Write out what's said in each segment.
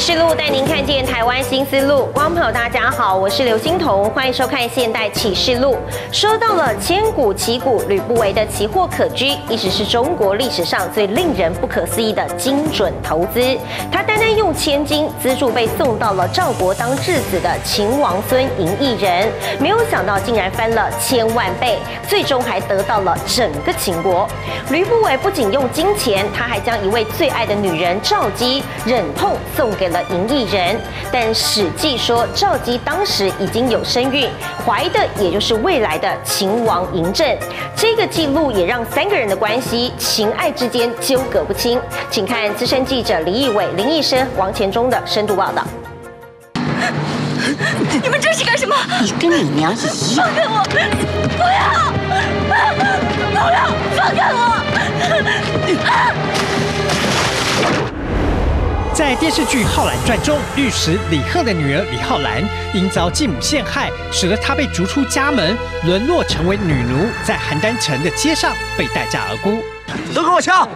示录带您看见台湾新思路，观众朋友大家好，我是刘欣彤，欢迎收看《现代启示录》。说到了千古奇股吕不韦的奇货可居，一直是中国历史上最令人不可思议的精准投资。他单单用千金资助被送到了赵国当质子的秦王孙嬴异人，没有想到竟然翻了千万倍，最终还得到了整个秦国。吕不韦不仅用金钱，他还将一位最爱的女人赵姬忍痛送给了嬴异人，但《史记》说赵姬当时已经有身孕，怀的也就是未来的秦王嬴政。这个记录也让三个人的关系情爱之间纠葛不清。请看资深记者李义伟、林义生、王前忠的深度报道。你们这是干什么？你跟你娘是一样。放开我！不要！不要！放开我！在电视剧《浩然传》中，律师李贺的女儿李浩然因遭继母陷害，使得她被逐出家门，沦落成为女奴，在邯郸城的街上被待价而沽。都给我敲！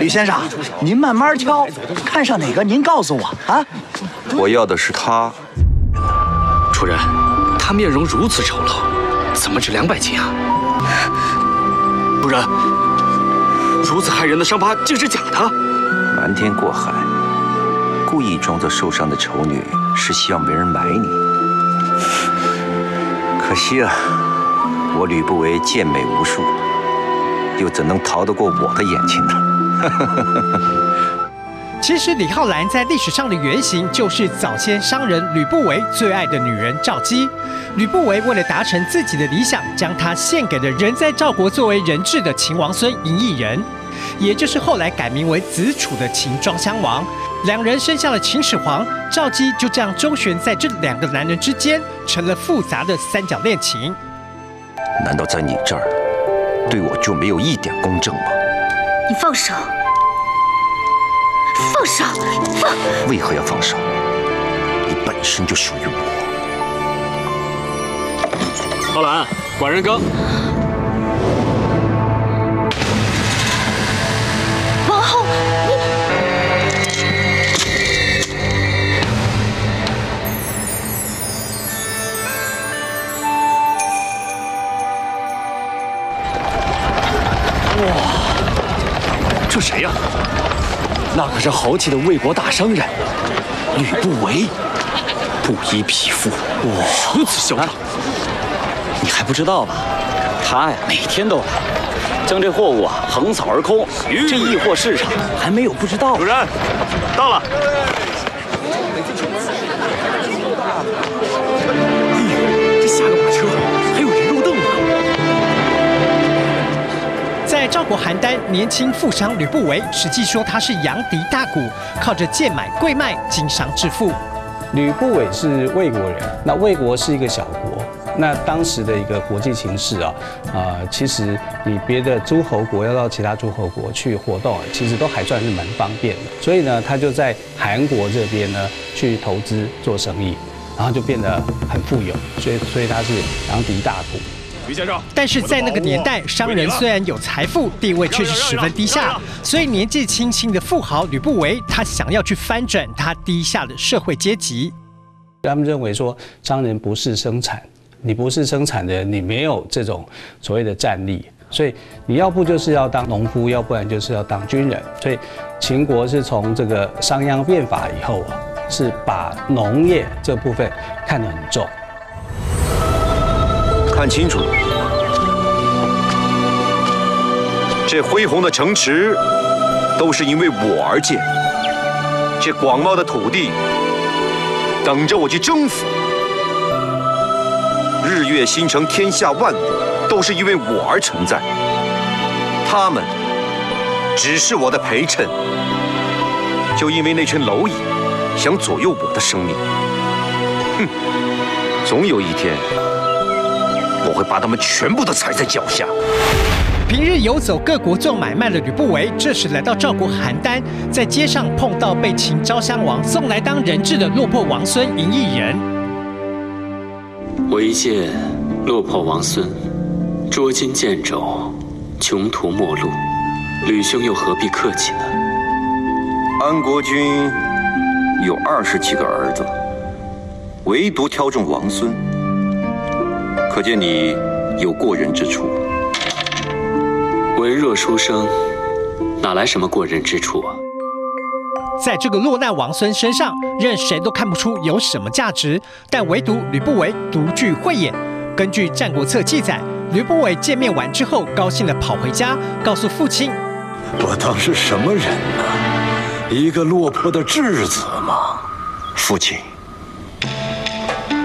李先生，您慢慢敲，看上哪个您告诉我啊。我要的是他。主人，他面容如此丑陋，怎么值两百斤啊？主人，如此骇人的伤疤竟是假的？瞒天过海。故意装作受伤的丑女，是希望没人买你。可惜啊，我吕不韦健美无数，又怎能逃得过我的眼睛呢？其实李浩然在历史上的原型就是早先商人吕不韦最爱的女人赵姬。吕不韦为了达成自己的理想，将她献给了人在赵国作为人质的秦王孙嬴异人，也就是后来改名为子楚的秦庄襄王。两人生下了秦始皇，赵姬就这样周旋在这两个男人之间，成了复杂的三角恋情。难道在你这儿，对我就没有一点公正吗？你放手！放手！放！为何要放手？你本身就属于我。浩然，管人更。谁呀？那可是豪气的魏国大商人吕不韦，布衣匹夫，哇，如此嚣张！你还不知道吧？他呀，每天都来，将这货物啊横扫而空。这易货市场还没有不知道。主人，到了。在赵国邯郸，年轻富商吕不韦，实际说他是杨迪大贾，靠着贱买贵卖经商致富。吕不韦是魏国人，那魏国是一个小国，那当时的一个国际形势啊，呃，其实你别的诸侯国要到其他诸侯国去活动，其实都还算是蛮方便的。所以呢，他就在韩国这边呢去投资做生意，然后就变得很富有，所以所以他是杨迪大贾。但是在那个年代，商人虽然有财富，地位却是十分低下。所以年纪轻轻的富豪吕不韦，他想要去翻转他低下的社会阶级。他们认为说，商人不是生产，你不是生产的人，你没有这种所谓的战力，所以你要不就是要当农夫，要不然就是要当军人。所以秦国是从这个商鞅变法以后啊，是把农业这部分看得很重。看清楚，这恢宏的城池都是因为我而建，这广袤的土地等着我去征服。日月星辰、天下万物都是因为我而存在，他们只是我的陪衬。就因为那群蝼蚁想左右我的生命，哼，总有一天。我会把他们全部都踩在脚下。平日游走各国做买卖的吕不韦，这时来到赵国邯郸，在街上碰到被秦昭襄王送来当人质的落魄王孙嬴异人。我一见落魄王孙，捉襟见肘，穷途末路，吕兄又何必客气呢？安国君有二十几个儿子，唯独挑中王孙，可见你有过人之处。文弱书生，哪来什么过人之处啊？在这个落难王孙身上，任谁都看不出有什么价值，但唯独吕不韦独具慧眼。根据《战国策》记载，吕不韦见面完之后，高兴地跑回家，告诉父亲：“我当是什么人呢？一个落魄的质子吗？父亲，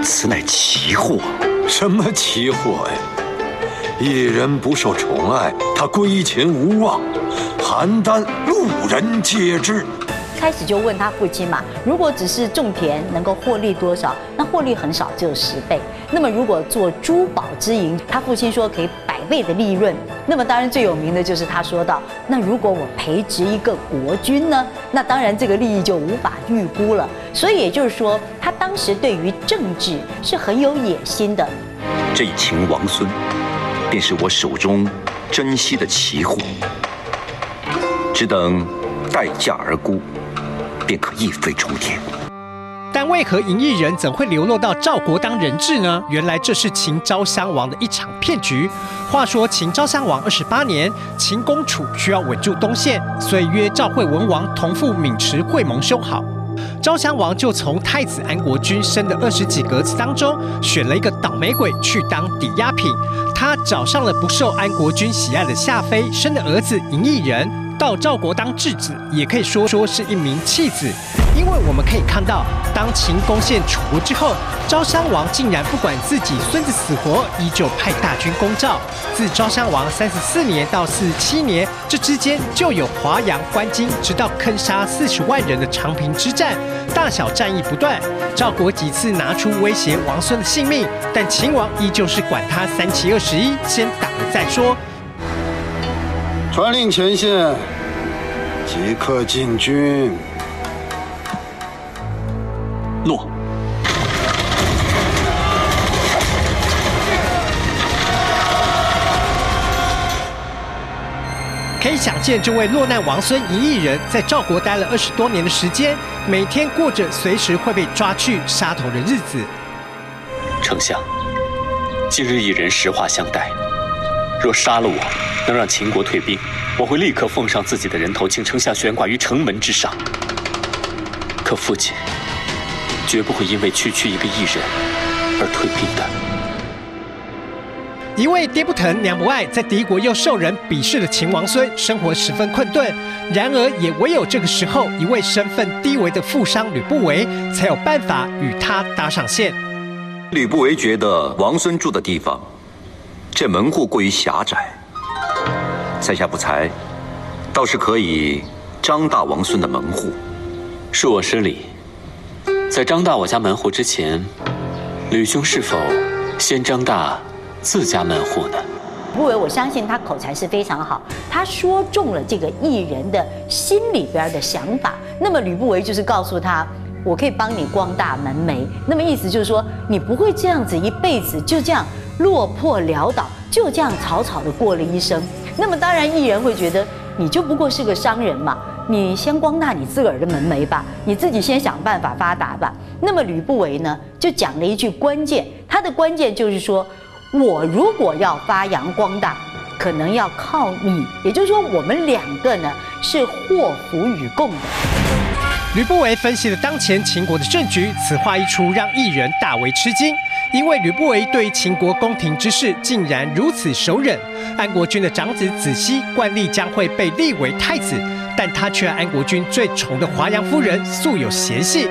此乃奇货。什么奇货呀？一人不受宠爱，他归秦无望，邯郸路人皆知。”开始就问他父亲嘛，如果只是种田能够获利多少？那获利很少，只有十倍。那么如果做珠宝之营，他父亲说可以倍的利润。那么当然最有名的就是他说到，那如果我培植一个国君呢？那当然这个利益就无法预估了。所以也就是说，他当时对于政治是很有野心的。这一秦王孙，便是我手中珍惜的奇货，只等待价而沽。便可一飞冲天。但为何嬴异人怎会流落到赵国当人质呢？原来这是秦昭襄王的一场骗局。话说秦昭襄王二十八年，秦公楚需要稳住东线，所以约赵惠文王同父旻池会盟修好。昭襄王就从太子安国君生的二十几个子当中，选了一个倒霉鬼去当抵押品。他找上了不受安国君喜爱的夏妃生的儿子嬴异人。到赵国当质子，也可以说说是一名弃子，因为我们可以看到，当秦攻陷楚国之后，昭襄王竟然不管自己孙子死活，依旧派大军攻赵。自昭襄王三十四年到四十七年，这之间就有华阳、关津，直到坑杀四十万人的长平之战，大小战役不断。赵国几次拿出威胁王孙的性命，但秦王依旧是管他三七二十一，先打了再说。传令前线，即刻进军。诺。可以想见，这位落难王孙一亿人，在赵国待了二十多年的时间，每天过着随时会被抓去杀头的日子。丞相，今日一人实话相待。若杀了我，能让秦国退兵，我会立刻奉上自己的人头，请丞相悬挂于城门之上。可父亲绝不会因为区区一个异人而退兵的。一位爹不疼娘不爱，在敌国又受人鄙视的秦王孙，生活十分困顿。然而，也唯有这个时候，一位身份低微的富商吕不韦，才有办法与他搭上线。吕不韦觉得王孙住的地方。这门户过于狭窄，在下不才，倒是可以张大王孙的门户。恕我失礼，在张大我家门户之前，吕兄是否先张大自家门户呢？不韦，我相信他口才是非常好，他说中了这个异人的心里边的想法。那么吕不韦就是告诉他，我可以帮你光大门楣。那么意思就是说，你不会这样子一辈子就这样。落魄潦倒，就这样草草的过了一生。那么当然，异人会觉得你就不过是个商人嘛，你先光大你自个儿的门楣吧，你自己先想办法发达吧。那么吕不韦呢，就讲了一句关键，他的关键就是说，我如果要发扬光大，可能要靠你，也就是说，我们两个呢是祸福与共的。吕不韦分析了当前秦国的政局，此话一出，让异人大为吃惊。因为吕不韦对秦国宫廷之事竟然如此手忍，安国君的长子子熙惯例将会被立为太子，但他却和安国君最宠的华阳夫人素有嫌隙。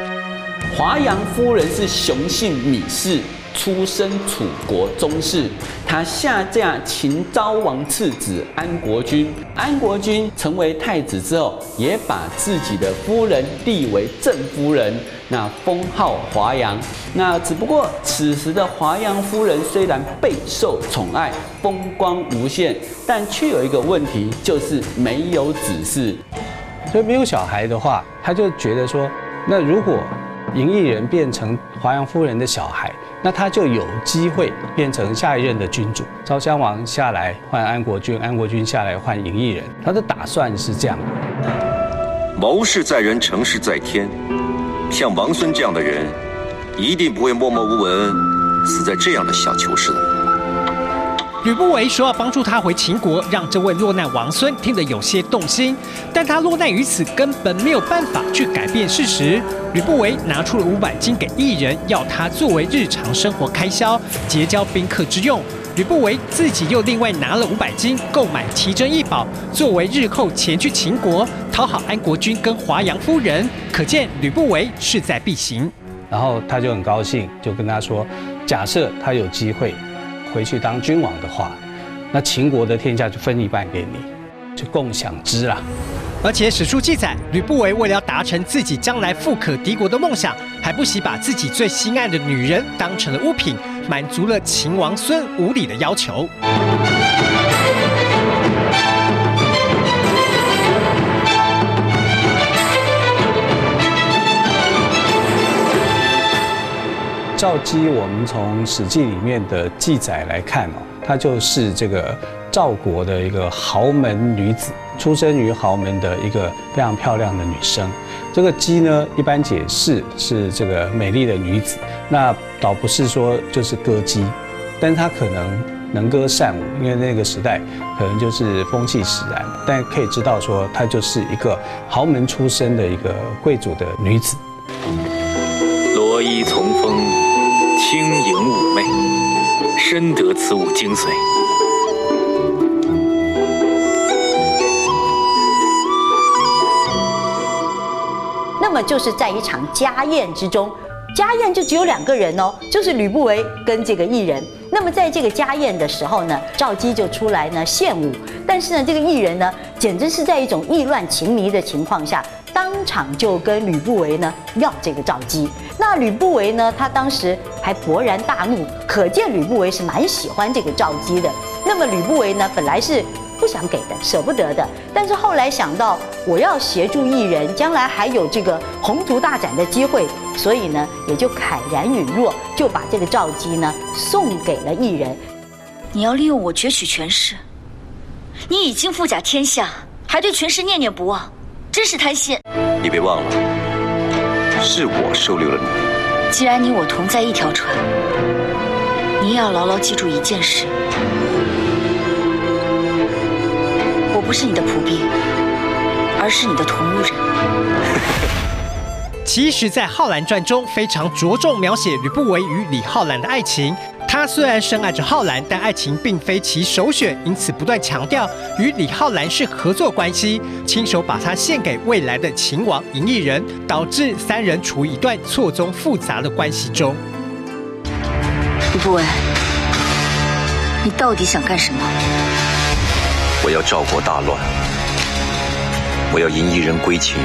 华阳夫人是雄性女士。出身楚国宗室，他下嫁秦昭王次子安国君。安国君成为太子之后，也把自己的夫人立为正夫人，那封号华阳。那只不过此时的华阳夫人虽然备受宠爱，风光无限，但却有一个问题，就是没有子嗣。所以没有小孩的话，他就觉得说，那如果嬴异人变成华阳夫人的小孩。那他就有机会变成下一任的君主。昭襄王下来换安国君，安国君下来换嬴异人。他的打算是这样的：谋事在人，成事在天。像王孙这样的人，一定不会默默无闻死在这样的小囚室里。吕不韦说要帮助他回秦国，让这位落难王孙听得有些动心。但他落难于此，根本没有办法去改变事实。吕不韦拿出了五百金给异人，要他作为日常生活开销，结交宾客之用。吕不韦自己又另外拿了五百金，购买奇珍异宝，作为日后前去秦国讨好安国君跟华阳夫人。可见吕不韦势在必行。然后他就很高兴，就跟他说：假设他有机会。回去当君王的话，那秦国的天下就分一半给你，就共享之了。而且史书记载，吕不韦为了要达成自己将来富可敌国的梦想，还不惜把自己最心爱的女人当成了物品，满足了秦王孙无礼的要求。赵姬，我们从《史记》里面的记载来看哦，她就是这个赵国的一个豪门女子，出生于豪门的一个非常漂亮的女生。这个姬呢，一般解释是这个美丽的女子，那倒不是说就是歌姬，但她可能能歌善舞，因为那个时代可能就是风气使然，但可以知道说她就是一个豪门出身的一个贵族的女子。深得此舞精髓。那么就是在一场家宴之中，家宴就只有两个人哦，就是吕不韦跟这个异人。那么在这个家宴的时候呢，赵姬就出来呢献舞，但是呢，这个异人呢，简直是在一种意乱情迷的情况下。当场就跟吕不韦呢要这个赵姬，那吕不韦呢，他当时还勃然大怒，可见吕不韦是蛮喜欢这个赵姬的。那么吕不韦呢，本来是不想给的，舍不得的，但是后来想到我要协助异人，将来还有这个宏图大展的机会，所以呢，也就慨然允诺，就把这个赵姬呢送给了异人。你要利用我攫取权势，你已经富甲天下，还对权势念念不忘。真是贪心！你别忘了，是我收留了你。既然你我同在一条船，你也要牢牢记住一件事：我不是你的仆婢，而是你的同路人。其实，在《浩然传》中，非常着重描写吕不韦与李浩然的爱情。他虽然深爱着浩然，但爱情并非其首选，因此不断强调与李浩然是合作关系，亲手把他献给未来的秦王嬴异人，导致三人处于一段错综复杂的关系中。吕不韦，你到底想干什么？我要赵国大乱，我要嬴异人归秦，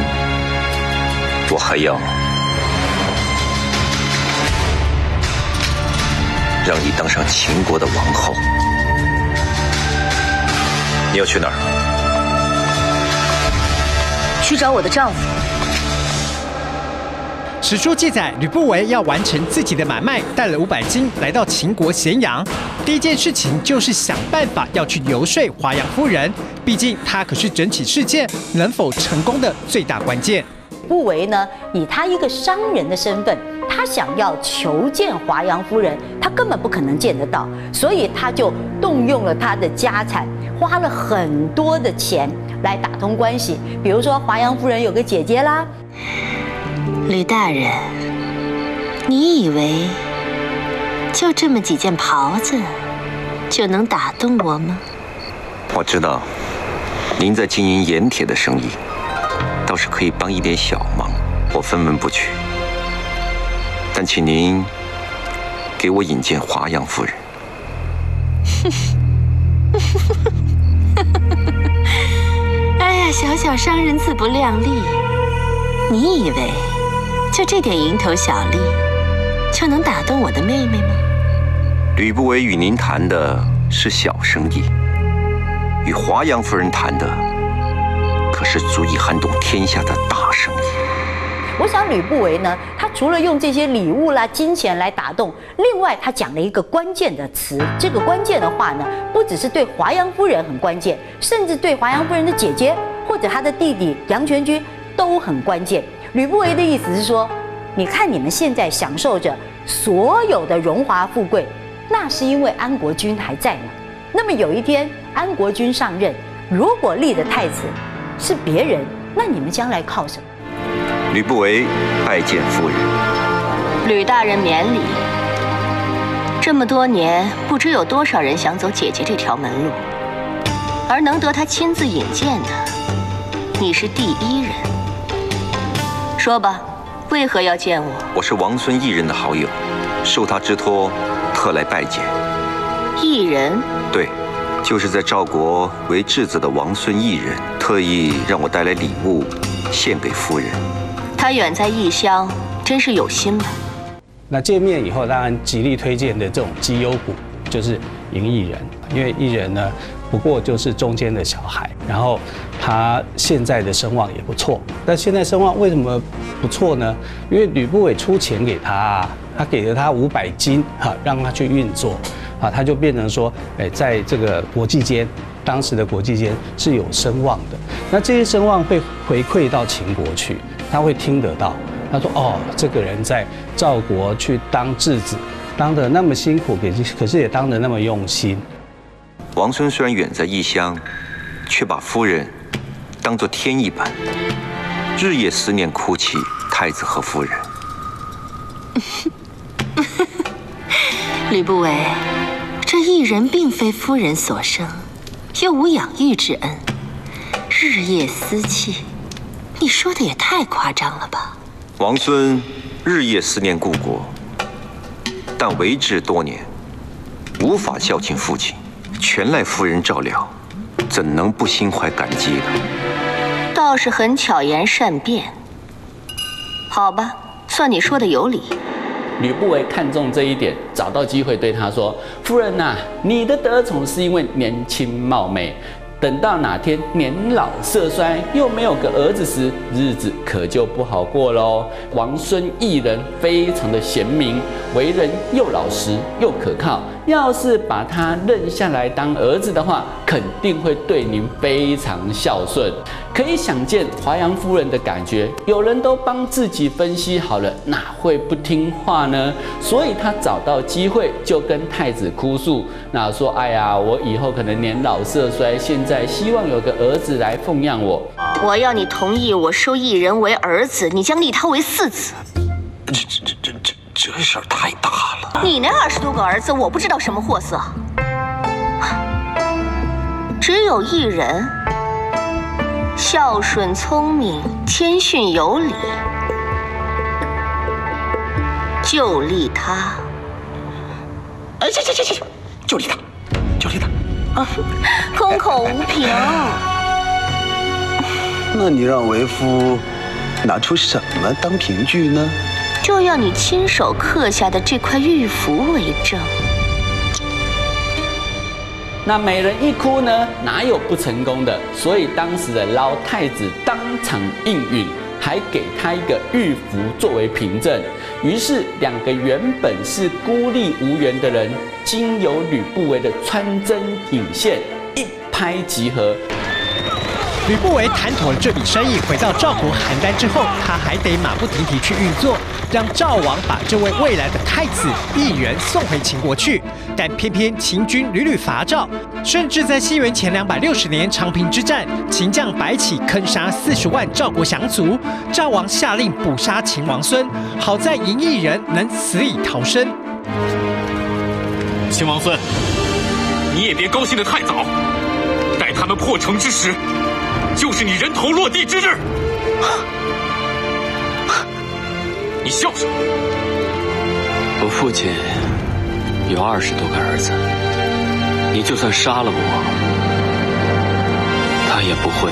我还要。让你当上秦国的王后，你要去哪儿？去找我的丈夫。史书记载，吕不韦要完成自己的买卖，带了五百金来到秦国咸阳。第一件事情就是想办法要去游说华阳夫人，毕竟她可是整起事件能否成功的最大关键。不韦呢，以他一个商人的身份。他想要求见华阳夫人，他根本不可能见得到，所以他就动用了他的家产，花了很多的钱来打通关系。比如说，华阳夫人有个姐姐啦。吕大人，你以为就这么几件袍子就能打动我吗？我知道，您在经营盐铁的生意，倒是可以帮一点小忙，我分文不取。但请您给我引荐华阳夫人。哎呀，小小商人自不量力，你以为就这点蝇头小利就能打动我的妹妹吗？吕不韦与您谈的是小生意，与华阳夫人谈的可是足以撼动天下的大生意。我想吕不韦呢，他除了用这些礼物啦、金钱来打动，另外他讲了一个关键的词。这个关键的话呢，不只是对华阳夫人很关键，甚至对华阳夫人的姐姐或者他的弟弟杨全军都很关键。吕不韦的意思是说，你看你们现在享受着所有的荣华富贵，那是因为安国君还在呢。那么有一天安国君上任，如果立的太子是别人，那你们将来靠什么？吕不韦拜见夫人。吕大人免礼。这么多年，不知有多少人想走姐姐这条门路，而能得她亲自引荐的，你是第一人。说吧，为何要见我？我是王孙一人的好友，受他之托，特来拜见。一人？对，就是在赵国为质子的王孙一人，特意让我带来礼物，献给夫人。他远在异乡，真是有心了。那见面以后，当然极力推荐的这种绩优股就是赢艺人，因为艺人呢，不过就是中间的小孩，然后他现在的声望也不错。但现在声望为什么不错呢？因为吕不韦出钱给他，他给了他五百金，哈，让他去运作，啊，他就变成说，哎，在这个国际间，当时的国际间是有声望的。那这些声望会回馈到秦国去，他会听得到。他说：“哦，这个人在赵国去当质子，当得那么辛苦，可是可是也当得那么用心。王孙虽然远在异乡，却把夫人当作天一般，日夜思念哭泣太子和夫人。”吕不韦，这异人并非夫人所生，又无养育之恩，日夜思弃，你说的也太夸张了吧？王孙日夜思念故国，但为质多年，无法孝敬父亲，全赖夫人照料，怎能不心怀感激呢？倒是很巧言善辩。好吧，算你说的有理。吕不韦看中这一点，找到机会对他说：“夫人呐、啊，你的得宠是因为年轻貌美。”等到哪天年老色衰，又没有个儿子时，日子可就不好过喽。王孙一人非常的贤明，为人又老实又可靠。要是把他认下来当儿子的话，肯定会对您非常孝顺。可以想见华阳夫人的感觉，有人都帮自己分析好了，哪会不听话呢？所以她找到机会就跟太子哭诉，那说：“哎呀，我以后可能年老色衰，现在希望有个儿子来奉养我。我要你同意我收一人为儿子，你将立他为嗣子。这这这这这这事儿太大了。你那二十多个儿子，我不知道什么货色。只有一人。”孝顺聪明，谦逊有礼，就立他。哎，行行行行，就立他，就立他。啊，空口无凭。那你让为夫拿出什么当凭据呢？就要你亲手刻下的这块玉符为证。那美人一哭呢，哪有不成功的？所以当时的老太子当场应允，还给他一个玉符作为凭证。于是两个原本是孤立无援的人，经由吕不韦的穿针引线，一拍即合。吕不韦谈妥了这笔生意，回到赵国邯郸之后，他还得马不停蹄去运作，让赵王把这位未来的太子异人送回秦国去。但偏偏秦军屡屡伐赵，甚至在西元前两百六十年长平之战，秦将白起坑杀四十万赵国降卒，赵王下令捕杀秦王孙，好在嬴异人能死里逃生。秦王孙，你也别高兴得太早，待他们破城之时。就是你人头落地之日，你笑什么？我父亲有二十多个儿子，你就算杀了我，他也不会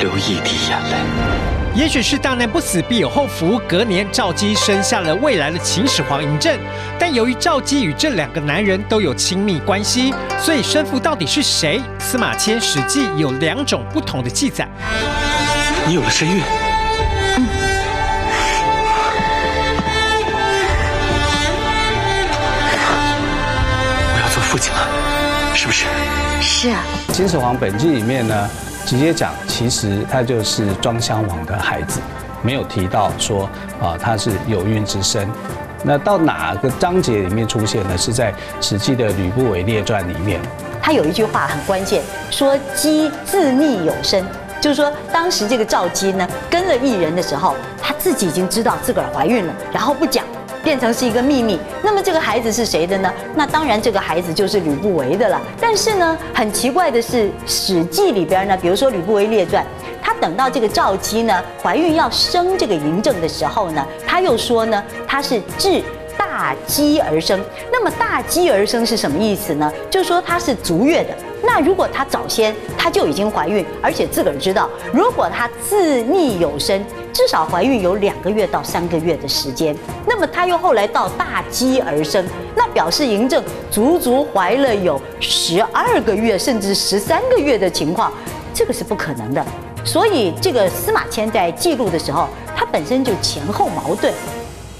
流一滴眼泪。也许是大难不死必有后福，隔年赵姬生下了未来的秦始皇嬴政。但由于赵姬与这两个男人都有亲密关系，所以生父到底是谁？司马迁《史记》有两种不同的记载。你有了身孕，嗯，我要做父亲了，是不是？是啊。《秦始皇本纪》里面呢。直接讲，其实他就是庄襄王的孩子，没有提到说啊他是有孕之身。那到哪个章节里面出现呢？是在《史记》的《吕不韦列传》里面。他有一句话很关键，说“姬自匿有身”，就是说当时这个赵姬呢跟了异人的时候，她自己已经知道自个儿怀孕了，然后不讲。变成是一个秘密。那么这个孩子是谁的呢？那当然这个孩子就是吕不韦的了。但是呢，很奇怪的是，《史记》里边呢，比如说《吕不韦列传》，他等到这个赵姬呢怀孕要生这个嬴政的时候呢，他又说呢，他是至大姬而生。那么大姬而生是什么意思呢？就说他是足月的。那如果她早先她就已经怀孕，而且自个儿知道，如果她自匿有身。至少怀孕有两个月到三个月的时间，那么她又后来到大饥而生，那表示嬴政足足怀了有十二个月甚至十三个月的情况，这个是不可能的。所以这个司马迁在记录的时候，他本身就前后矛盾。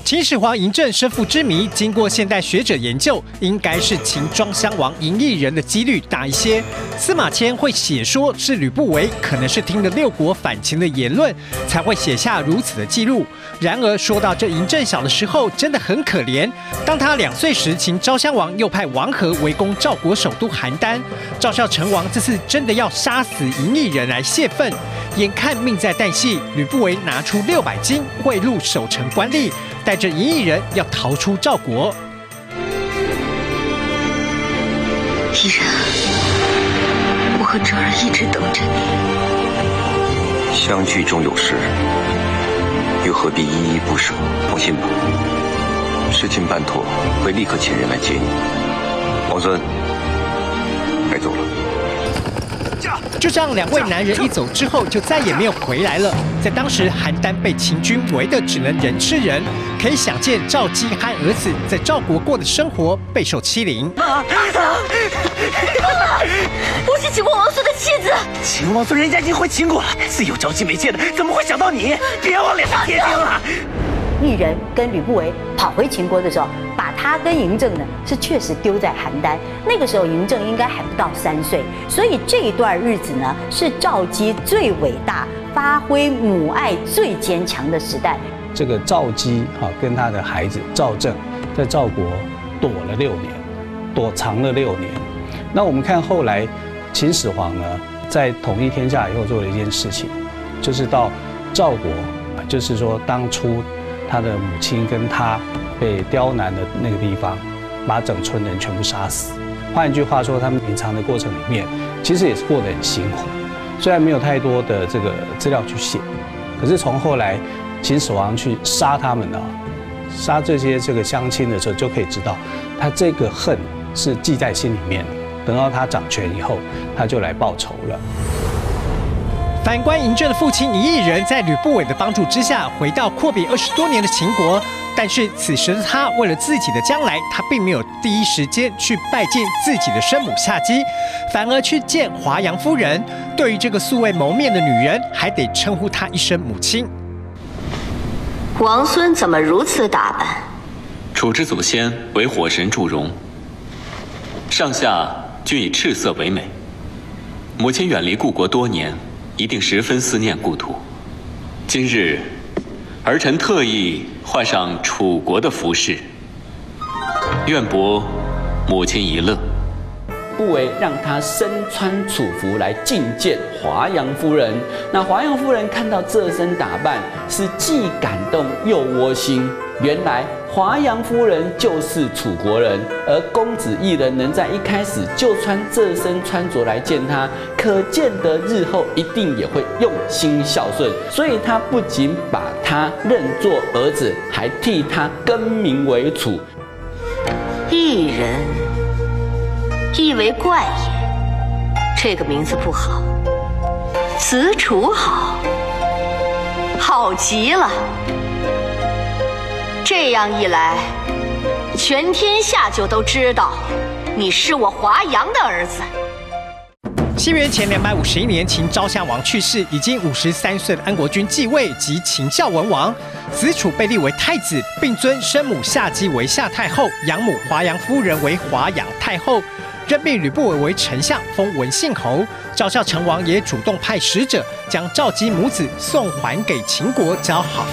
秦始皇嬴政身父之谜，经过现代学者研究，应该是秦庄襄王嬴异人的几率大一些。司马迁会写说是吕不韦，可能是听了六国反秦的言论，才会写下如此的记录。然而说到这嬴政小的时候，真的很可怜。当他两岁时，秦昭襄王又派王和围攻赵国首都邯郸，赵孝成王这次真的要杀死嬴异人来泄愤。眼看命在旦夕，吕不韦拿出六百金贿赂守城官吏。带着一亿人要逃出赵国。异人，我和哲儿一直等着你。相聚终有时，又何必依依不舍？放心吧，事情办妥，会立刻遣人来接你。王孙，该走了。就这样，两位男人一走之后，就再也没有回来了。在当时，邯郸被秦军围得只能人吃人，可以想见赵姬和儿子在赵国过的生活备受欺凌。啊啊、我是秦国王孙的妻子。秦王孙人家已经回秦国了，自有朝夕没见的，怎么会想到你？别往脸上贴金了。异人跟吕不韦跑回秦国的时候，把他跟嬴政呢是确实丢在邯郸。那个时候嬴政应该还不到三岁，所以这一段日子呢是赵姬最伟大、发挥母爱最坚强的时代。这个赵姬哈跟他的孩子赵政在赵国躲了六年，躲藏了六年。那我们看后来秦始皇呢在统一天下以后做了一件事情，就是到赵国，就是说当初。他的母亲跟他被刁难的那个地方，把整村人全部杀死。换一句话说，他们隐藏的过程里面，其实也是过得很辛苦。虽然没有太多的这个资料去写，可是从后来秦始皇去杀他们呢，杀这些这个乡亲的时候，就可以知道他这个恨是记在心里面的。等到他掌权以后，他就来报仇了。反观嬴政的父亲嬴异人，在吕不韦的帮助之下，回到阔别二十多年的秦国。但是此时的他，为了自己的将来，他并没有第一时间去拜见自己的生母夏姬，反而去见华阳夫人。对于这个素未谋面的女人，还得称呼她一声母亲。王孙怎么如此打扮？楚之祖先为火神祝融，上下均以赤色为美。母亲远离故国多年。一定十分思念故土。今日，儿臣特意换上楚国的服饰，愿博母亲一乐。不为让他身穿楚服来觐见华阳夫人。那华阳夫人看到这身打扮，是既感动又窝心。原来华阳夫人就是楚国人，而公子异人能在一开始就穿这身穿着来见他，可见得日后一定也会用心孝顺。所以他不仅把他认作儿子，还替他更名为楚。异人。意为怪也，这个名字不好。子楚好，好极了。这样一来，全天下就都知道你是我华阳的儿子。西元前两百五十一年，秦昭襄王去世，已经五十三岁的安国君继位，即秦孝文王。子楚被立为太子，并尊生母夏姬为夏太后，养母华阳夫人为华阳太后。任命吕不韦为丞相，封文信侯。赵孝成王也主动派使者将赵姬母子送还给秦国交好。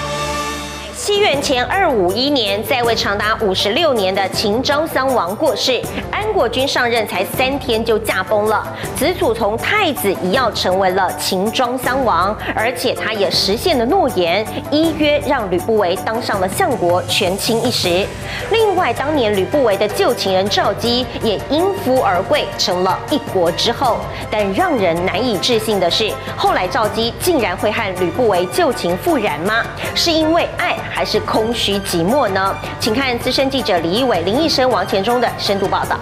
西元前二五一年，在位长达五十六年的秦昭襄王过世，安国君上任才三天就驾崩了，子楚从太子一跃成为了秦庄襄王，而且他也实现了诺言，依约让吕不韦当上了相国，权倾一时。另外，当年吕不韦的旧情人赵姬也因夫而贵，成了一国之后。但让人难以置信的是，后来赵姬竟然会和吕不韦旧情复燃吗？是因为爱？还是空虚寂寞呢？请看资深记者李一伟、林医生、王前忠的深度报道。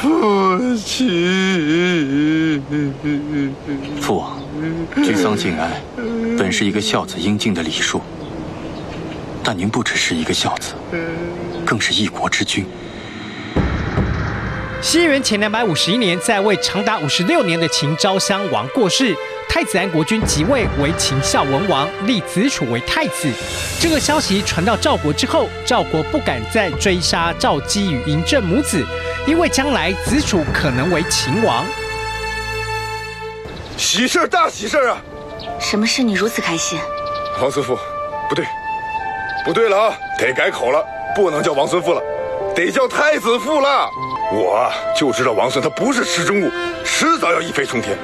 父亲，父王，居丧尽哀，本是一个孝子应尽的礼数。但您不只是一个孝子，更是一国之君。西元前两百五十一年，在位长达五十六年的秦昭襄王过世，太子安国君即位为秦孝文王，立子楚为太子。这个消息传到赵国之后，赵国不敢再追杀赵姬与嬴政母子，因为将来子楚可能为秦王。喜事，大喜事啊！什么事你如此开心？王孙父，不对，不对了啊！得改口了，不能叫王孙父了，得叫太子父了。我就知道王孙他不是池中物，迟早要一飞冲天。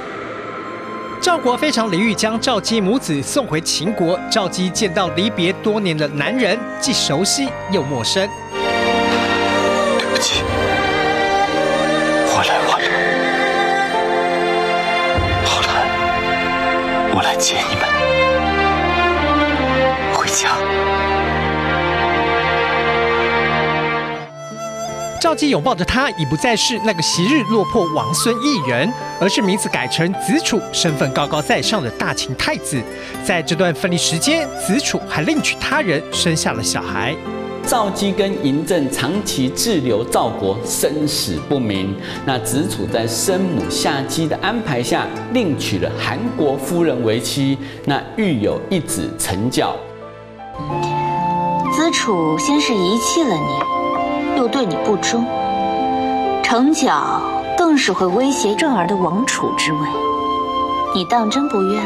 赵国非常礼遇将赵姬母子送回秦国。赵姬见到离别多年的男人，既熟悉又陌生。对不起，我来晚了。好了，我来接你们回家。赵姬拥抱着他，已不再是那个昔日落魄王孙一人，而是名字改成子楚，身份高高在上的大秦太子。在这段分离时间，子楚还另娶他人，生下了小孩。赵姬跟嬴政长期滞留赵国，生死不明。那子楚在生母夏姬的安排下，另娶了韩国夫人为妻，那育有一子成角。子楚先是遗弃了你。又对你不忠，成角更是会威胁正儿的王储之位。你当真不愿？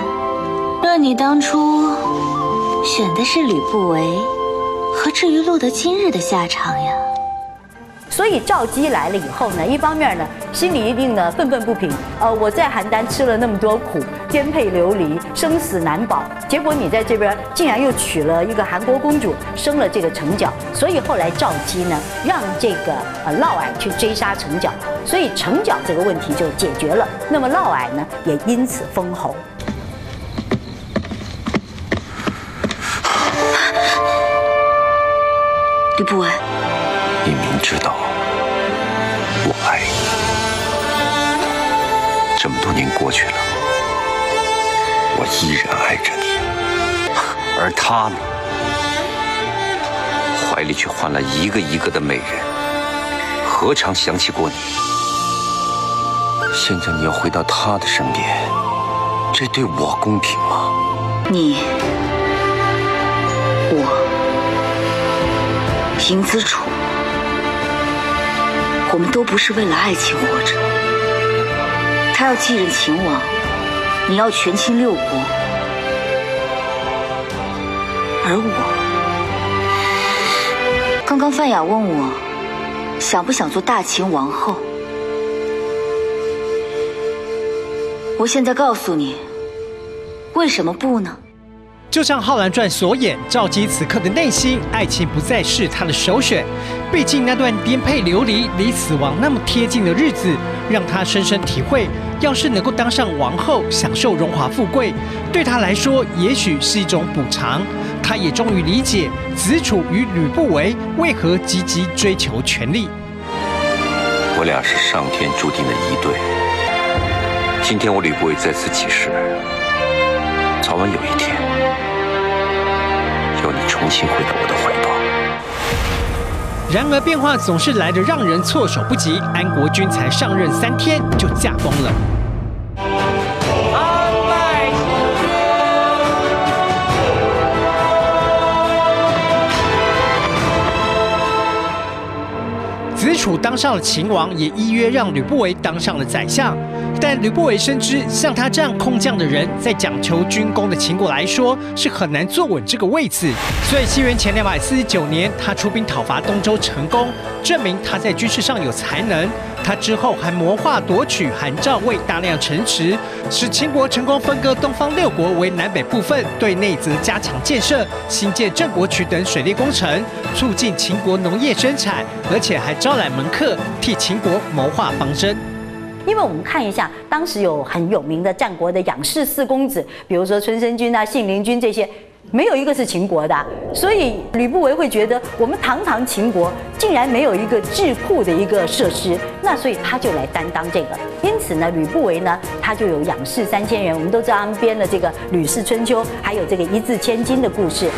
那你当初选的是吕不韦，何至于落得今日的下场呀？所以赵姬来了以后呢，一方面呢，心里一定呢愤愤不平。呃，我在邯郸吃了那么多苦，颠沛流离，生死难保。结果你在这边竟然又娶了一个韩国公主，生了这个成角。所以后来赵姬呢，让这个呃嫪毐去追杀成角，所以成角这个问题就解决了。那么嫪毐呢，也因此封侯。吕不韦。这么多年过去了，我依然爱着你，而他呢，怀里却换了一个一个的美人，何尝想起过你？现在你要回到他的身边，这对我公平吗？你，我，嬴子楚。我们都不是为了爱情活着。他要继任秦王，你要权倾六国，而我，刚刚范雅问我，想不想做大秦王后？我现在告诉你，为什么不呢？就像《浩然传》所演，赵姬此刻的内心，爱情不再是她的首选。毕竟那段颠沛流离、离死亡那么贴近的日子，让她深深体会，要是能够当上王后，享受荣华富贵，对她来说，也许是一种补偿。她也终于理解子楚与吕不韦为何积极追求权力。我俩是上天注定的一对。今天我吕不韦再次起誓，早晚有一天。要你重新回到我的怀抱。然而变化总是来得让人措手不及。安国君才上任三天就驾崩了。楚当上了秦王，也依约让吕不韦当上了宰相。但吕不韦深知，像他这样空降的人，在讲求军功的秦国来说，是很难坐稳这个位置。所以，西元前两百四十九年，他出兵讨伐东周成功，证明他在军事上有才能。他之后还谋划夺取韩赵魏大量城池，使秦国成功分割东方六国为南北部分，对内则加强建设，兴建郑国渠等水利工程，促进秦国农业生产，而且还招揽门客替秦国谋划方针。因为我们看一下，当时有很有名的战国的养士四公子，比如说春申君啊、信陵君这些。没有一个是秦国的，所以吕不韦会觉得我们堂堂秦国竟然没有一个智库的一个设施，那所以他就来担当这个。因此呢，吕不韦呢，他就有养士三千人。我们都知道他们编了这个《吕氏春秋》，还有这个一字千金的故事。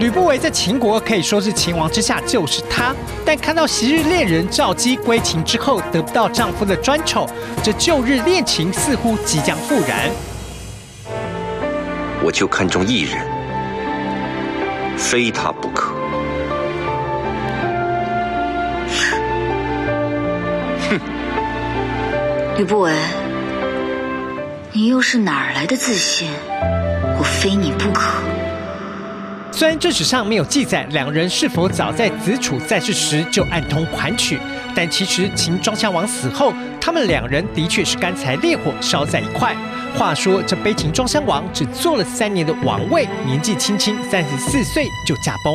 吕不韦在秦国可以说是秦王之下就是他，但看到昔日恋人赵姬归秦之后得不到丈夫的专宠，这旧日恋情似乎即将复燃。我就看中一人，非他不可。哼，吕不韦，你又是哪儿来的自信？我非你不可。虽然正史上没有记载两人是否早在子楚在世时就暗通款曲，但其实秦庄襄王死后，他们两人的确是干柴烈火烧在一块。话说，这悲情庄襄王只做了三年的王位，年纪轻轻三十四岁就驾崩。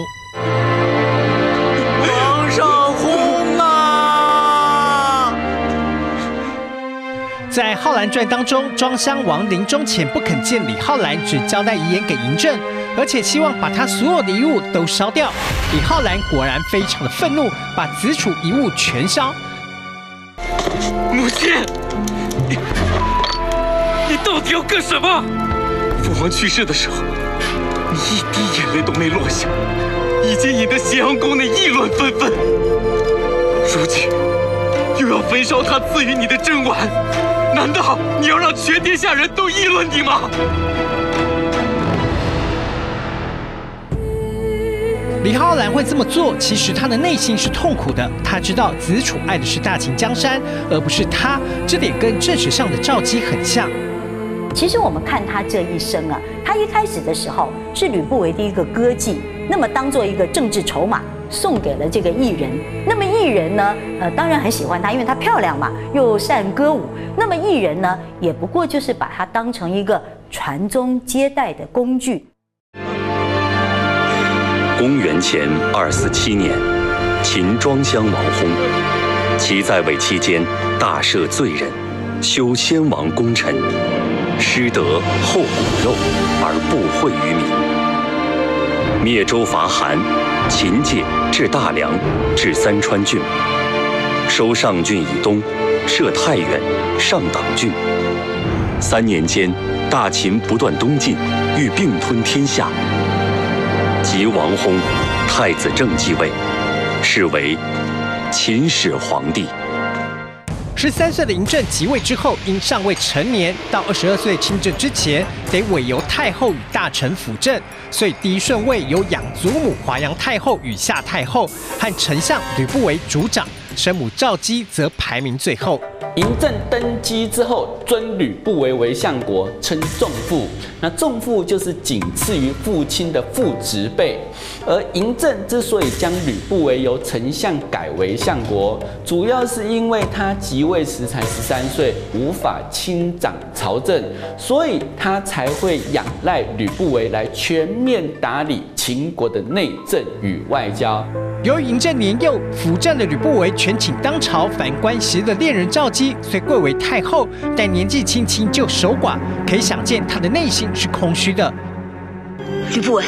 皇上轰啊！在《浩然传》当中，庄襄王临终前不肯见李浩然，只交代遗言给嬴政，而且希望把他所有的遗物都烧掉。李浩然果然非常的愤怒，把子楚遗物全烧。母亲。到底要干什么？父皇去世的时候，你一滴眼泪都没落下，已经引得咸阳宫内议论纷纷。如今又要焚烧他赐予你的珍玩，难道你要让全天下人都议论你吗？李浩然会这么做，其实他的内心是痛苦的。他知道子楚爱的是大秦江山，而不是他，这点跟正史上的赵姬很像。其实我们看他这一生啊，他一开始的时候是吕不韦的一个歌妓，那么当做一个政治筹码送给了这个异人。那么异人呢，呃，当然很喜欢他，因为他漂亮嘛，又善歌舞。那么异人呢，也不过就是把他当成一个传宗接代的工具。公元前二四七年，秦庄襄王薨，其在位期间大赦罪人，修先王功臣。失德后骨肉而不惠于民，灭周伐韩，秦界至大梁，至三川郡，收上郡以东，设太原、上党郡。三年间，大秦不断东进，欲并吞天下。及王薨，太子正继位，是为秦始皇帝。十三岁的嬴政即位之后，因尚未成年，到二十二岁亲政之前，得委由太后与大臣辅政，所以第一顺位由养祖母华阳太后与夏太后和丞相吕不韦主掌，生母赵姬则排名最后。嬴政登基之后，尊吕不韦为相国，称仲父。那仲父就是仅次于父亲的父执辈。而嬴政之所以将吕不韦由丞相改为相国，主要是因为他即位时才十三岁，无法亲掌朝政，所以他才会仰赖吕不韦来全面打理秦国的内政与外交。由于嬴政年幼，辅政的吕不韦权倾当朝，反观时的恋人赵姬，虽贵为太后，但年纪轻轻就守寡，可以想见他的内心是空虚的。吕不韦，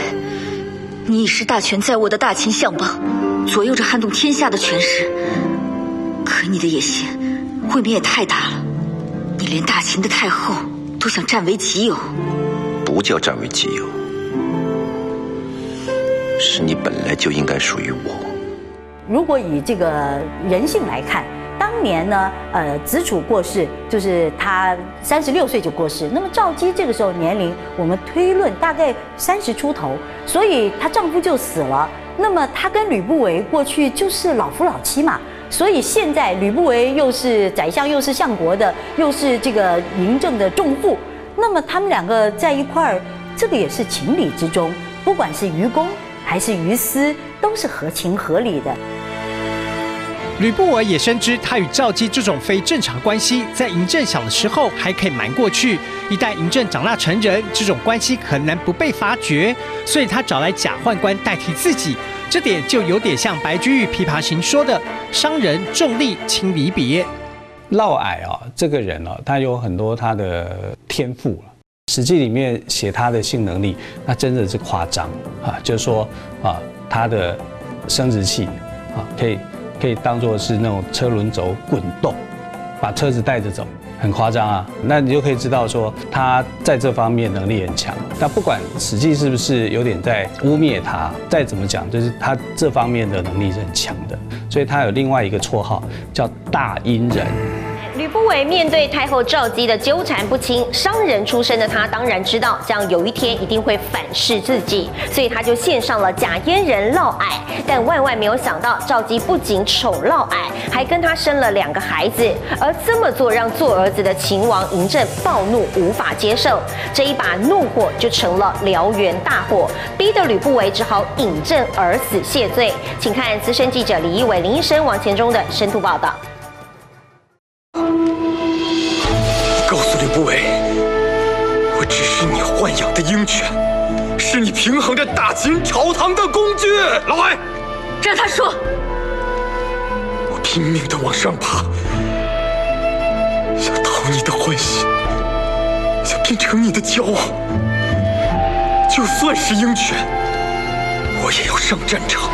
你已是大权在握的大秦相邦，左右着撼动天下的权势，可你的野心未免也太大了。你连大秦的太后都想占为己有，不叫占为己有。是你本来就应该属于我。如果以这个人性来看，当年呢，呃，子楚过世，就是他三十六岁就过世。那么赵姬这个时候年龄，我们推论大概三十出头，所以她丈夫就死了。那么她跟吕不韦过去就是老夫老妻嘛，所以现在吕不韦又是宰相，又是相国的，又是这个嬴政的重父，那么他们两个在一块儿，这个也是情理之中，不管是于公还是于私，都是合情合理的。吕不韦也深知，他与赵姬这种非正常关系，在嬴政小的时候还可以瞒过去，一旦嬴政长大成人，这种关系很难不被发觉，所以他找来假宦官代替自己，这点就有点像白居易《琵琶行》说的“商人重利轻离别”。嫪毐啊，这个人哦，他有很多他的天赋了，《史记》里面写他的性能力，那真的是夸张啊，就是说啊，他的生殖器啊可以。可以当做是那种车轮轴滚动，把车子带着走，很夸张啊。那你就可以知道说他在这方面能力很强。但不管史记是不是有点在污蔑他，再怎么讲，就是他这方面的能力是很强的，所以他有另外一个绰号叫大阴人。为面对太后赵姬的纠缠不清，商人出身的他当然知道，这样有一天一定会反噬自己，所以他就献上了假阉人嫪毐。但万万没有想到，赵姬不仅宠嫪毐，还跟他生了两个孩子。而这么做让做儿子的秦王嬴政暴怒，无法接受，这一把怒火就成了燎原大火，逼得吕不韦只好引鸩而死谢罪。请看资深记者李一伟、林医生、王前忠的深度报道。是你平衡着大秦朝堂的工具。老白，让他说。我拼命的往上爬，想讨你的欢心，想变成你的骄傲。就算是鹰犬，我也要上战场。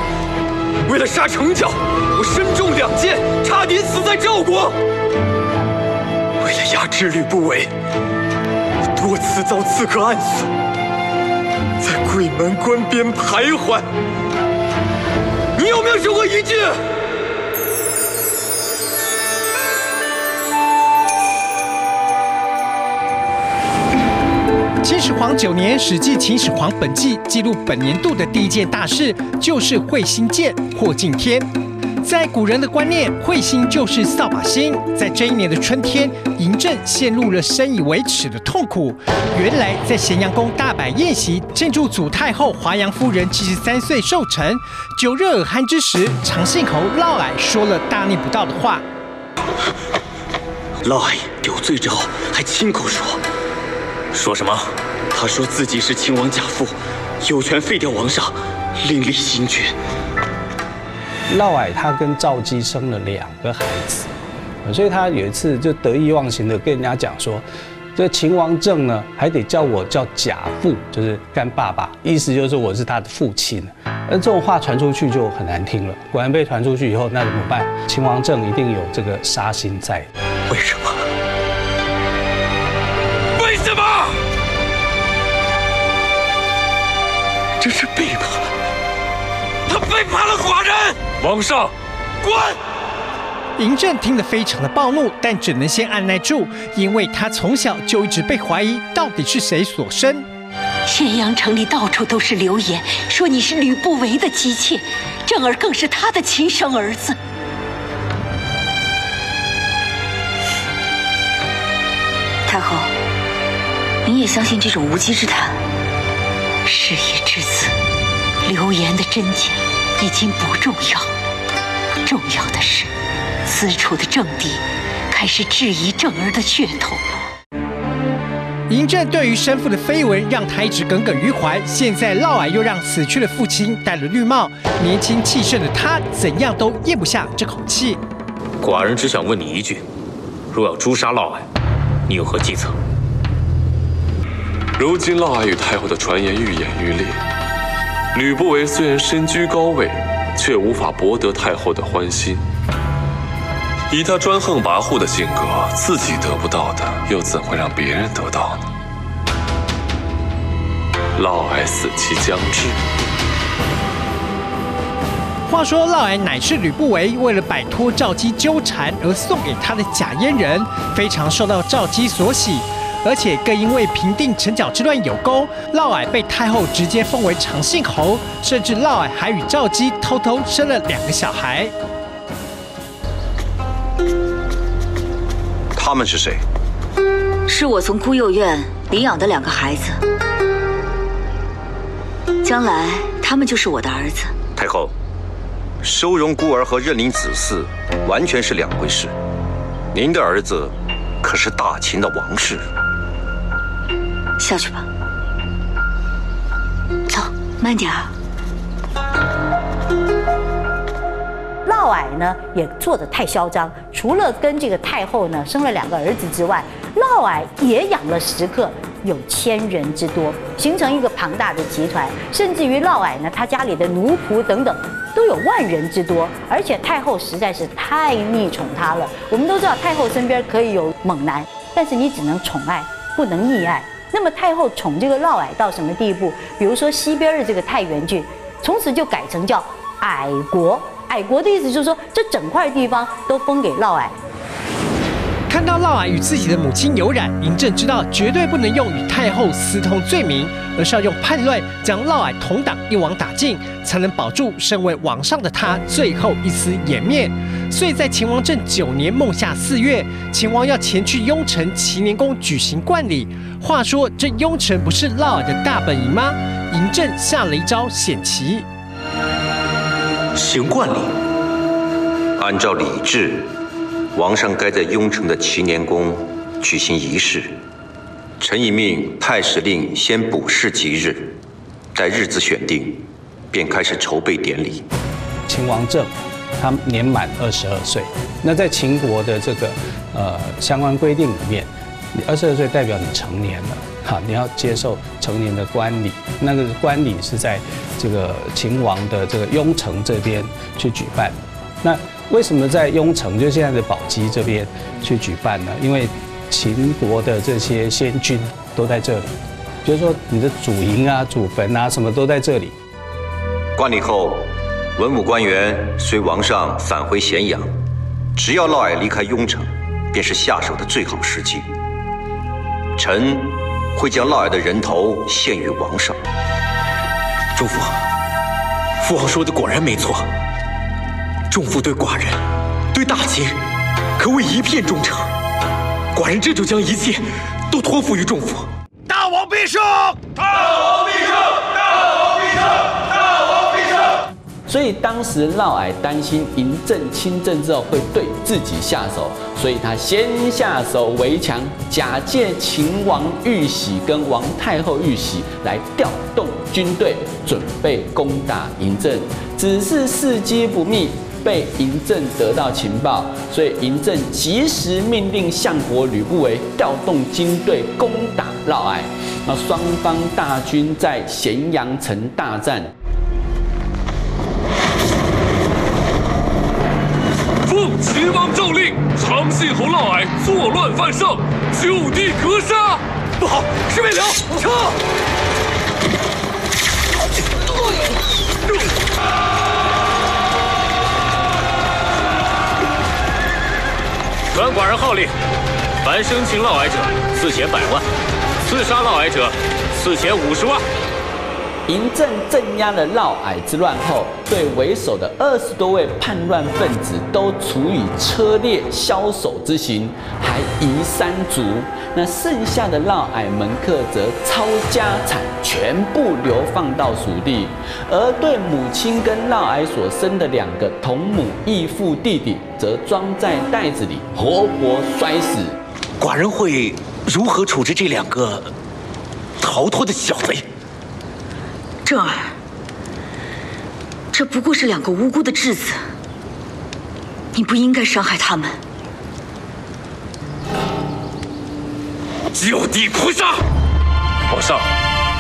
为了杀成角，我身中两箭，差点死在赵国。为了压制吕不韦，多次遭刺客暗索，在鬼门关边徘徊。你有没有说过一句？秦始皇九年，《史记·秦始皇本纪》记录本年度的第一件大事，就是彗星箭霍敬天。在古人的观念，彗星就是扫把星。在这一年的春天，嬴政陷入了深以为耻的痛苦。原来，在咸阳宫大摆宴席庆祝祖太后华阳夫人七十三岁寿辰，酒热耳酣之时，长信侯嫪毐说了大逆不道的话。嫪毐有罪之后，还亲口说，说什么？他说自己是秦王假父，有权废掉王上，另立新君。嫪毐他跟赵姬生了两个孩子，所以他有一次就得意忘形的跟人家讲说，这秦王政呢还得叫我叫假父，就是干爸爸，意思就是我是他的父亲。而这种话传出去就很难听了，果然被传出去以后，那怎么办？秦王政一定有这个杀心在。为什么？为什么？这是背叛，他背叛了寡人。皇上，滚！嬴政听得非常的暴怒，但只能先按耐住，因为他从小就一直被怀疑到底是谁所生。咸阳城里到处都是流言，说你是吕不韦的姬妾，政儿更是他的亲生儿子。太后，你也相信这种无稽之谈？事已至此，流言的真假已经不重要。重要的是，私处的政敌开始质疑政儿的血统了。嬴政对于生父的绯闻让他一直耿耿于怀，现在嫪毐又让死去的父亲戴了绿帽，年轻气盛的他怎样都咽不下这口气。寡人只想问你一句：若要诛杀嫪毐，你有何计策？如今嫪毐与太后的传言愈演愈烈，吕不韦虽然身居高位。却无法博得太后的欢心。以他专横跋扈的性格，自己得不到的，又怎会让别人得到呢？嫪毐死期将至。话说，嫪毐乃是吕不韦为了摆脱赵姬纠缠而送给他的假阉人，非常受到赵姬所喜。而且更因为平定陈角之乱有功，嫪毐被太后直接封为长信侯，甚至嫪毐还与赵姬偷偷生了两个小孩。他们是谁？是我从孤幼院领养的两个孩子，将来他们就是我的儿子。太后，收容孤儿和认领子嗣完全是两回事。您的儿子可是大秦的王室。下去吧，走，慢点儿。嫪毐呢也做得太嚣张，除了跟这个太后呢生了两个儿子之外，嫪毐也养了食客，有千人之多，形成一个庞大的集团。甚至于嫪毐呢，他家里的奴仆等等都有万人之多。而且太后实在是太溺宠他了。我们都知道太后身边可以有猛男，但是你只能宠爱，不能溺爱。那么太后宠这个嫪毐到什么地步？比如说西边的这个太原郡，从此就改成叫矮国。矮国的意思就是说，这整块地方都封给嫪毐。看到嫪毐与自己的母亲有染，嬴政知道绝对不能用与太后私通罪名，而是要用叛乱将嫪毐同党一网打尽，才能保住身为王上的他最后一丝颜面。所以在秦王政九年孟夏四月，秦王要前去雍城齐年宫举行冠礼。话说这雍城不是嫪毐的大本营吗？嬴政下了一招险棋。行冠礼，按照礼制，王上该在雍城的齐年宫举行仪式。臣已命太史令先卜示吉日，待日子选定，便开始筹备典礼。秦王政，他年满二十二岁。那在秦国的这个呃相关规定里面，你二十二岁代表你成年了。哈，你要接受成年的冠礼，那个冠礼是在这个秦王的这个雍城这边去举办。那为什么在雍城，就现在的宝鸡这边去举办呢？因为秦国的这些先君都在这里，就是说你的祖营啊、祖坟啊，什么都在这里。冠礼后，文武官员随王上返回咸阳，只要嫪毐离开雍城，便是下手的最好时机。臣。会将嫪毐的人头献于王上。仲父，父王说的果然没错。仲父对寡人，对大秦，可谓一片忠诚。寡人这就将一切都托付于仲父。大王必胜！大王必胜！大王必胜！大王必胜！所以当时嫪毐担心嬴政亲政之后会对自己下手。所以他先下手为强，假借秦王玉玺跟王太后玉玺来调动军队，准备攻打嬴政。只是时机不密，被嬴政得到情报，所以嬴政及时命令相国吕不韦调动军队攻打嫪毐。那双方大军在咸阳城大战。奉秦王诏令，长信侯嫪毐作乱犯上，就地格杀。不好，是魏辽，撤！传寡人号令，凡生擒嫪毐者，赐钱百万；刺杀嫪毐者，赐钱五十万。嬴政镇压了嫪毐之乱后，对为首的二十多位叛乱分子都处以车裂枭首之刑，还夷三族。那剩下的嫪毐门客则抄家产，全部流放到蜀地。而对母亲跟嫪毐所生的两个同母异父弟弟，则装在袋子里，活活摔死。寡人会如何处置这两个逃脱的小贼？政儿，这不过是两个无辜的稚子，你不应该伤害他们。就地屠杀！皇上，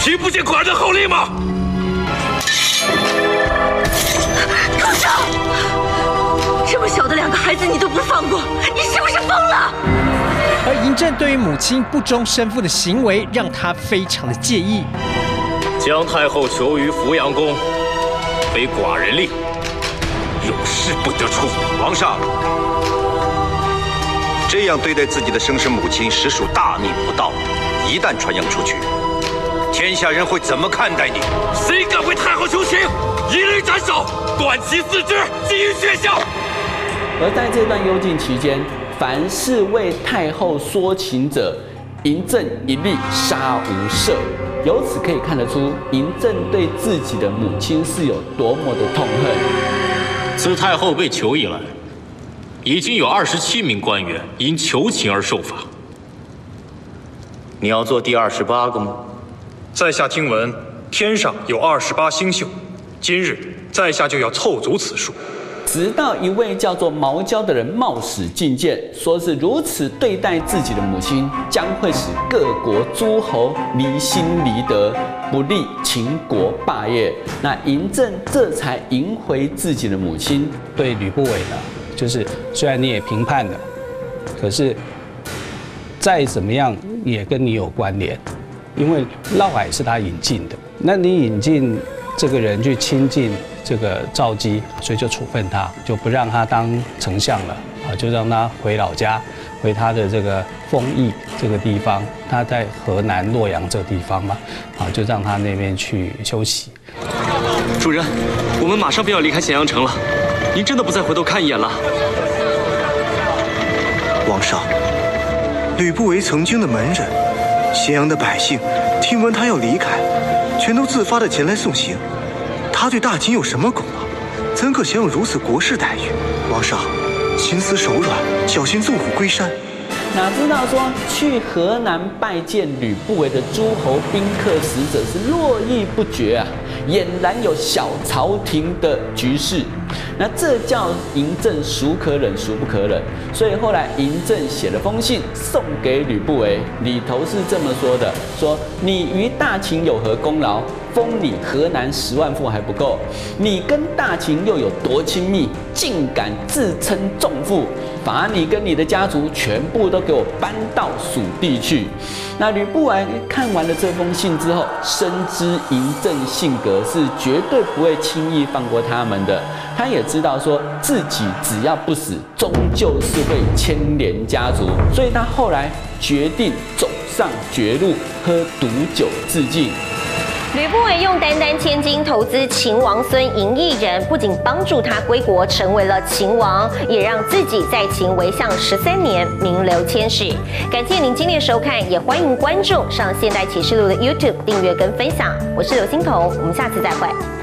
听不见寡人的号令吗？住手！这么小的两个孩子你都不放过，你是不是疯了？而嬴政对于母亲不忠生父的行为，让他非常的介意。将太后囚于扶阳宫，非寡人令，有事不得出。皇上，这样对待自己的生身母亲，实属大逆不道。一旦传扬出去，天下人会怎么看待你？谁敢为太后求情，一律斩首，断其四肢，齎于血校。而在这段幽禁期间，凡是为太后说情者，嬴政一律杀无赦。由此可以看得出，嬴政对自己的母亲是有多么的痛恨。自太后被囚以来，已经有二十七名官员因求情而受罚。你要做第二十八个吗？在下听闻，天上有二十八星宿，今日在下就要凑足此数。直到一位叫做毛焦的人冒死进谏，说是如此对待自己的母亲，将会使各国诸侯离心离德，不利秦国霸业。那嬴政这才赢回自己的母亲。对吕不韦呢，就是虽然你也平叛了，可是再怎么样也跟你有关联，因为嫪毐是他引进的，那你引进这个人去亲近。这个赵姬，所以就处分他，就不让他当丞相了啊，就让他回老家，回他的这个丰邑这个地方，他在河南洛阳这个地方嘛，啊，就让他那边去休息。主人，我们马上便要离开咸阳城了，您真的不再回头看一眼了？王上，吕不韦曾经的门人，咸阳的百姓听闻他要离开，全都自发的前来送行。他对大秦有什么功劳？怎可享有如此国士待遇？王上，心慈手软，小心纵虎归山。哪知道说去河南拜见吕不韦的诸侯宾客使者是络绎不绝啊，俨然有小朝廷的局势。那这叫嬴政孰可忍孰不可忍，所以后来嬴政写了封信送给吕不韦，里头是这么说的：说你于大秦有何功劳？封你河南十万户还不够，你跟大秦又有多亲密，竟敢自称重父？把你跟你的家族全部都给我搬到蜀地去。那吕不韦看完了这封信之后，深知嬴政性格是绝对不会轻易放过他们的。他也知道说自己只要不死，终究是会牵连家族，所以他后来决定走上绝路，喝毒酒自尽。吕不韦用单单千金投资秦王孙嬴异人，不仅帮助他归国成为了秦王，也让自己在秦为相十三年，名留千史。感谢您今天的收看，也欢迎观众上现代启示录的 YouTube 订阅跟分享。我是刘欣彤，我们下次再会。